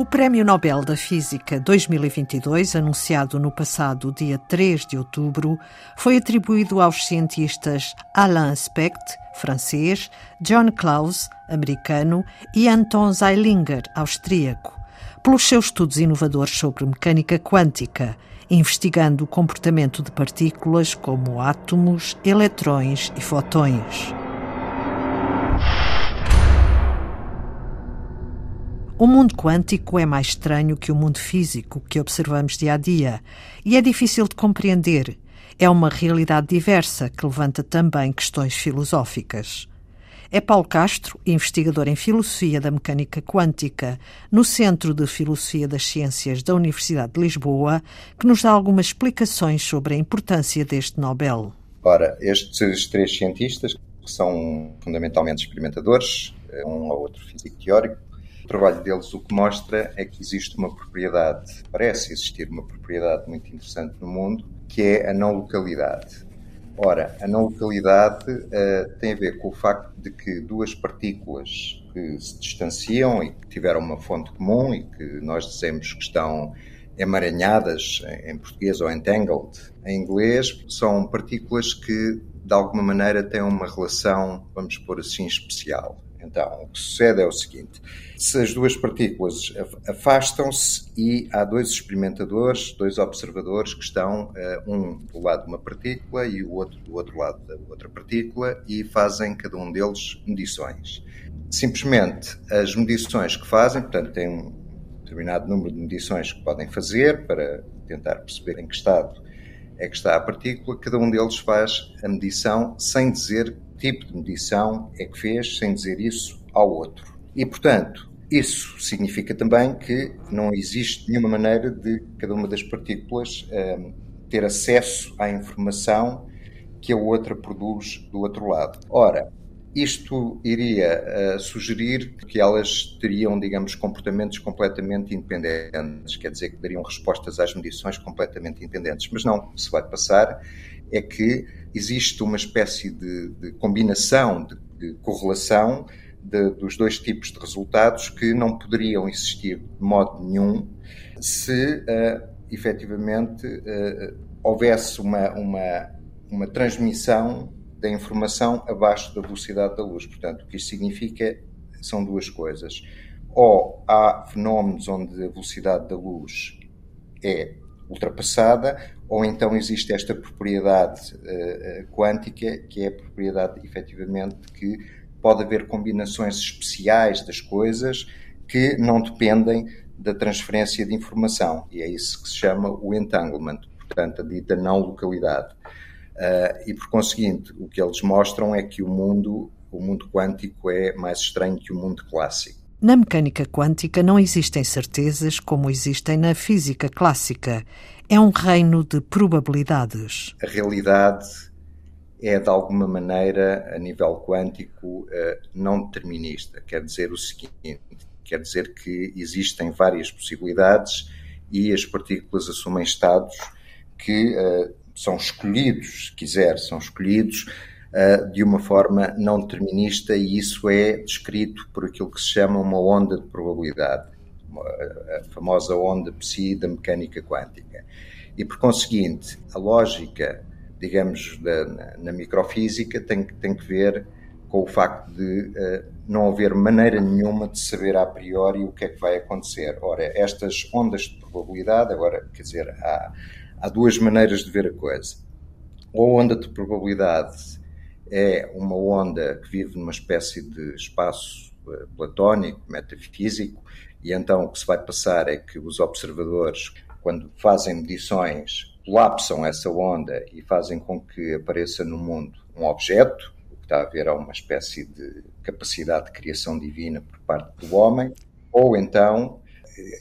O Prémio Nobel da Física 2022, anunciado no passado dia 3 de outubro, foi atribuído aos cientistas Alain Specht, francês, John Claus, americano, e Anton Zeilinger, austríaco, pelos seus estudos inovadores sobre mecânica quântica, investigando o comportamento de partículas como átomos, eletrões e fotões. O mundo quântico é mais estranho que o mundo físico que observamos dia a dia e é difícil de compreender. É uma realidade diversa que levanta também questões filosóficas. É Paulo Castro, investigador em Filosofia da Mecânica Quântica no Centro de Filosofia das Ciências da Universidade de Lisboa, que nos dá algumas explicações sobre a importância deste Nobel. Ora, estes três cientistas, que são fundamentalmente experimentadores, um ou outro físico teórico, trabalho deles o que mostra é que existe uma propriedade, parece existir uma propriedade muito interessante no mundo, que é a não localidade. Ora, a não localidade uh, tem a ver com o facto de que duas partículas que se distanciam e que tiveram uma fonte comum e que nós dizemos que estão emaranhadas em português ou entangled em inglês, são partículas que de alguma maneira têm uma relação, vamos pôr assim, especial. Então, o que sucede é o seguinte: se as duas partículas afastam-se e há dois experimentadores, dois observadores que estão, eh, um do lado de uma partícula e o outro do outro lado da outra partícula, e fazem cada um deles medições. Simplesmente as medições que fazem, portanto, têm um determinado número de medições que podem fazer para tentar perceber em que estado é que está a partícula, cada um deles faz a medição sem dizer tipo de medição é que fez, sem dizer isso ao outro. E, portanto, isso significa também que não existe nenhuma maneira de cada uma das partículas um, ter acesso à informação que a outra produz do outro lado. Ora, isto iria uh, sugerir que elas teriam, digamos, comportamentos completamente independentes, quer dizer, que dariam respostas às medições completamente independentes. Mas não, o que se vai passar é que existe uma espécie de, de combinação, de, de correlação de, dos dois tipos de resultados que não poderiam existir de modo nenhum se uh, efetivamente uh, houvesse uma, uma, uma transmissão da informação abaixo da velocidade da luz. Portanto, o que isto significa são duas coisas. Ou há fenómenos onde a velocidade da luz é ultrapassada, ou então existe esta propriedade uh, quântica, que é a propriedade, efetivamente, que pode haver combinações especiais das coisas que não dependem da transferência de informação. E é isso que se chama o entanglement, portanto, a dita não localidade. Uh, e por conseguinte, o que eles mostram é que o mundo, o mundo quântico é mais estranho que o mundo clássico. Na mecânica quântica não existem certezas como existem na física clássica. É um reino de probabilidades. A realidade é, de alguma maneira, a nível quântico, uh, não determinista. Quer dizer o seguinte: quer dizer que existem várias possibilidades e as partículas assumem estados que uh, são escolhidos, se quiser, são escolhidos uh, de uma forma não determinista e isso é descrito por aquilo que se chama uma onda de probabilidade, a famosa onda psi da mecânica quântica. E por conseguinte, a lógica, digamos, da, na, na microfísica tem, tem que ver com o facto de uh, não haver maneira nenhuma de saber a priori o que é que vai acontecer. Ora, estas ondas de probabilidade, agora, quer dizer, há, há duas maneiras de ver a coisa. Ou a onda de probabilidade é uma onda que vive numa espécie de espaço uh, platónico, metafísico, e então o que se vai passar é que os observadores, quando fazem medições, colapsam essa onda e fazem com que apareça no mundo um objeto, está a haver uma espécie de capacidade de criação divina por parte do homem, ou então,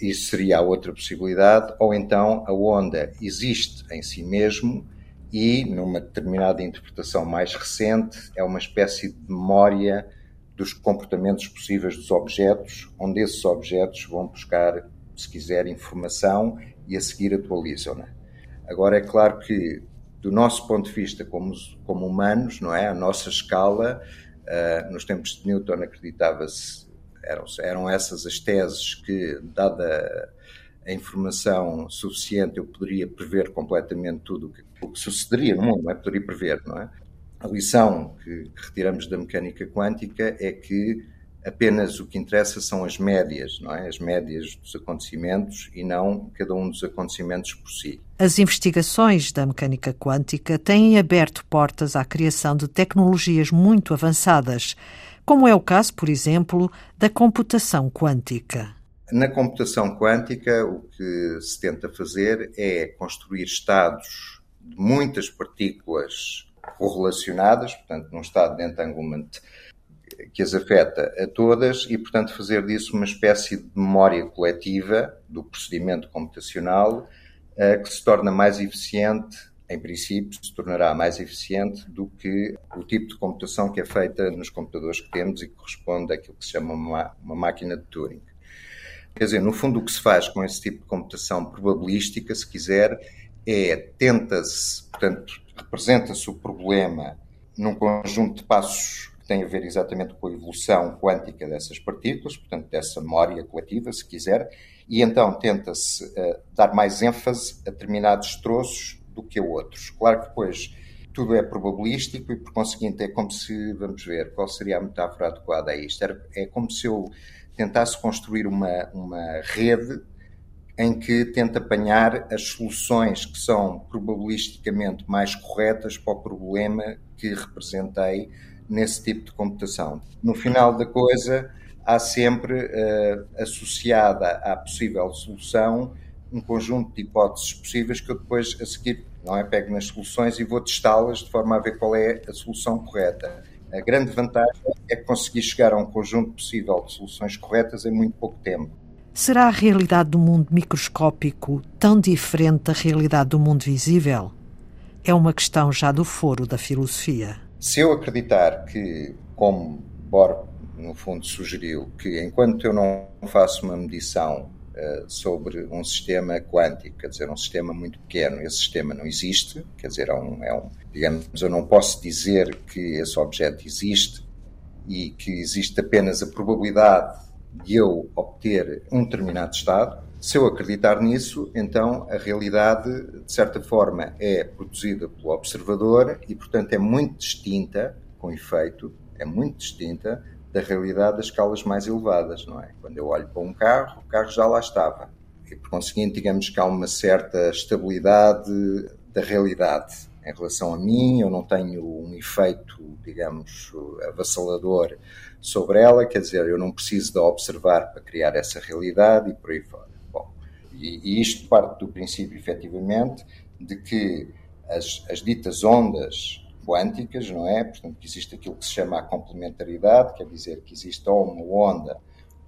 isso seria a outra possibilidade, ou então a onda existe em si mesmo e, numa determinada interpretação mais recente, é uma espécie de memória dos comportamentos possíveis dos objetos, onde esses objetos vão buscar, se quiser, informação e a seguir atualizam-na. Agora, é claro que do nosso ponto de vista como, como humanos, não é? A nossa escala, uh, nos tempos de Newton acreditava-se Eram, eram essas as teses que, dada a informação suficiente, eu poderia prever completamente tudo o que, o que sucederia no mundo, não é? Poderia prever, não é? A lição que, que retiramos da mecânica quântica é que apenas o que interessa são as médias, não é? As médias dos acontecimentos e não cada um dos acontecimentos por si. As investigações da mecânica quântica têm aberto portas à criação de tecnologias muito avançadas, como é o caso, por exemplo, da computação quântica. Na computação quântica, o que se tenta fazer é construir estados de muitas partículas correlacionadas, portanto, num estado de entanglement que as afeta a todas e, portanto, fazer disso uma espécie de memória coletiva do procedimento computacional eh, que se torna mais eficiente, em princípio, se tornará mais eficiente do que o tipo de computação que é feita nos computadores que temos e que corresponde àquilo que se chama uma, uma máquina de Turing. Quer dizer, no fundo, o que se faz com esse tipo de computação probabilística, se quiser, é tenta-se, portanto, representa-se o problema num conjunto de passos tem a ver exatamente com a evolução quântica dessas partículas, portanto, dessa memória coletiva, se quiser, e então tenta-se uh, dar mais ênfase a determinados troços do que a outros. Claro que depois tudo é probabilístico e, por conseguinte, é como se, vamos ver, qual seria a metáfora adequada a isto? É como se eu tentasse construir uma, uma rede em que tenta apanhar as soluções que são probabilisticamente mais corretas para o problema que representei nesse tipo de computação. No final da coisa, há sempre uh, associada à possível solução um conjunto de hipóteses possíveis que eu depois a seguir não é pego nas soluções e vou testá-las de forma a ver qual é a solução correta. A grande vantagem é conseguir chegar a um conjunto possível de soluções corretas em muito pouco tempo. Será a realidade do mundo microscópico tão diferente da realidade do mundo visível? É uma questão já do foro da filosofia. Se eu acreditar que, como Bohr no fundo sugeriu, que enquanto eu não faço uma medição sobre um sistema quântico, quer dizer, um sistema muito pequeno, esse sistema não existe, quer dizer, é um, é um, digamos, eu não posso dizer que esse objeto existe e que existe apenas a probabilidade de eu obter um determinado estado, se eu acreditar nisso, então a realidade, de certa forma, é produzida pelo observador e, portanto, é muito distinta, com efeito, é muito distinta da realidade das escalas mais elevadas, não é? Quando eu olho para um carro, o carro já lá estava. E, por conseguinte, digamos que há uma certa estabilidade da realidade em relação a mim, eu não tenho um efeito, digamos, avassalador sobre ela, quer dizer, eu não preciso de observar para criar essa realidade e por aí fora. E, e isto parte do princípio, efetivamente, de que as, as ditas ondas quânticas, não é? Portanto, que existe aquilo que se chama a complementaridade, quer dizer que existe ou uma onda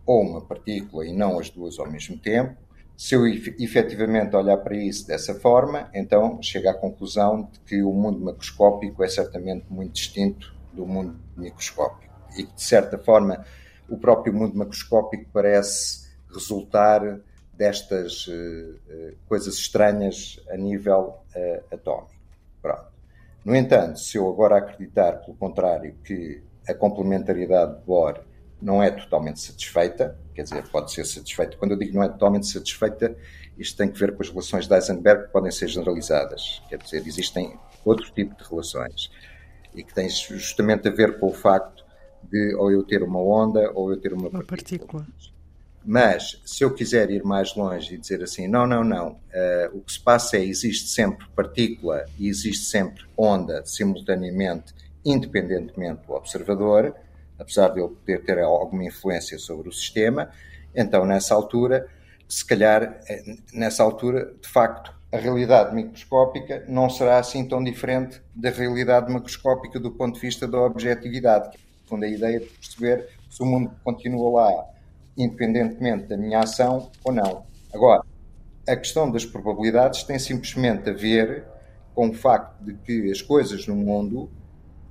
ou uma partícula e não as duas ao mesmo tempo. Se eu efetivamente olhar para isso dessa forma, então chego à conclusão de que o mundo macroscópico é certamente muito distinto do mundo microscópico e que, de certa forma, o próprio mundo macroscópico parece resultar destas uh, coisas estranhas a nível uh, atómico. Pronto. No entanto, se eu agora acreditar, pelo contrário, que a complementaridade de Bohr não é totalmente satisfeita, quer dizer, pode ser satisfeita. Quando eu digo não é totalmente satisfeita, isto tem que ver com as relações de Heisenberg que podem ser generalizadas. Quer dizer, existem outro tipo de relações e que têm justamente a ver com o facto de ou eu ter uma onda ou eu ter uma, uma partícula. partícula. Mas se eu quiser ir mais longe e dizer assim, não, não, não, uh, o que se passa é existe sempre partícula e existe sempre onda simultaneamente, independentemente do observador, apesar de ele poder ter alguma influência sobre o sistema, então nessa altura, se calhar, eh, nessa altura, de facto, a realidade microscópica não será assim tão diferente da realidade macroscópica do ponto de vista da objetividade. No fundo, a ideia de perceber se o mundo continua lá independentemente da minha ação ou não. Agora, a questão das probabilidades tem simplesmente a ver com o facto de que as coisas no mundo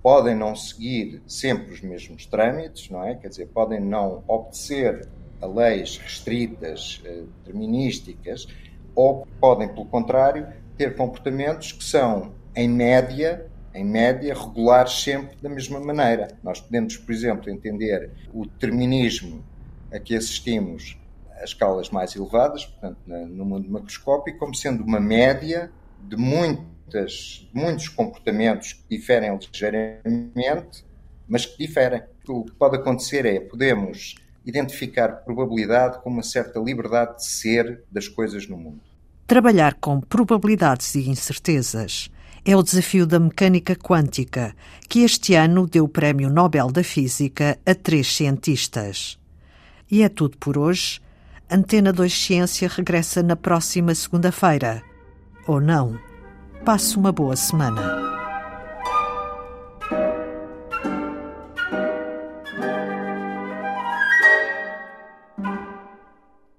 podem não seguir sempre os mesmos trâmites, não é? Quer dizer, podem não obedecer a leis restritas, eh, determinísticas, ou podem, pelo contrário, ter comportamentos que são, em média, em média, regulares sempre da mesma maneira. Nós podemos, por exemplo, entender o determinismo a que assistimos a escalas mais elevadas, portanto, no mundo macroscópico, como sendo uma média de muitas, muitos comportamentos que diferem ligeiramente, mas que diferem. O que pode acontecer é podemos identificar probabilidade com uma certa liberdade de ser das coisas no mundo. Trabalhar com probabilidades e incertezas é o desafio da mecânica quântica, que este ano deu o Prémio Nobel da Física a três cientistas. E é tudo por hoje. Antena 2 Ciência regressa na próxima segunda-feira. Ou não. Passe uma boa semana.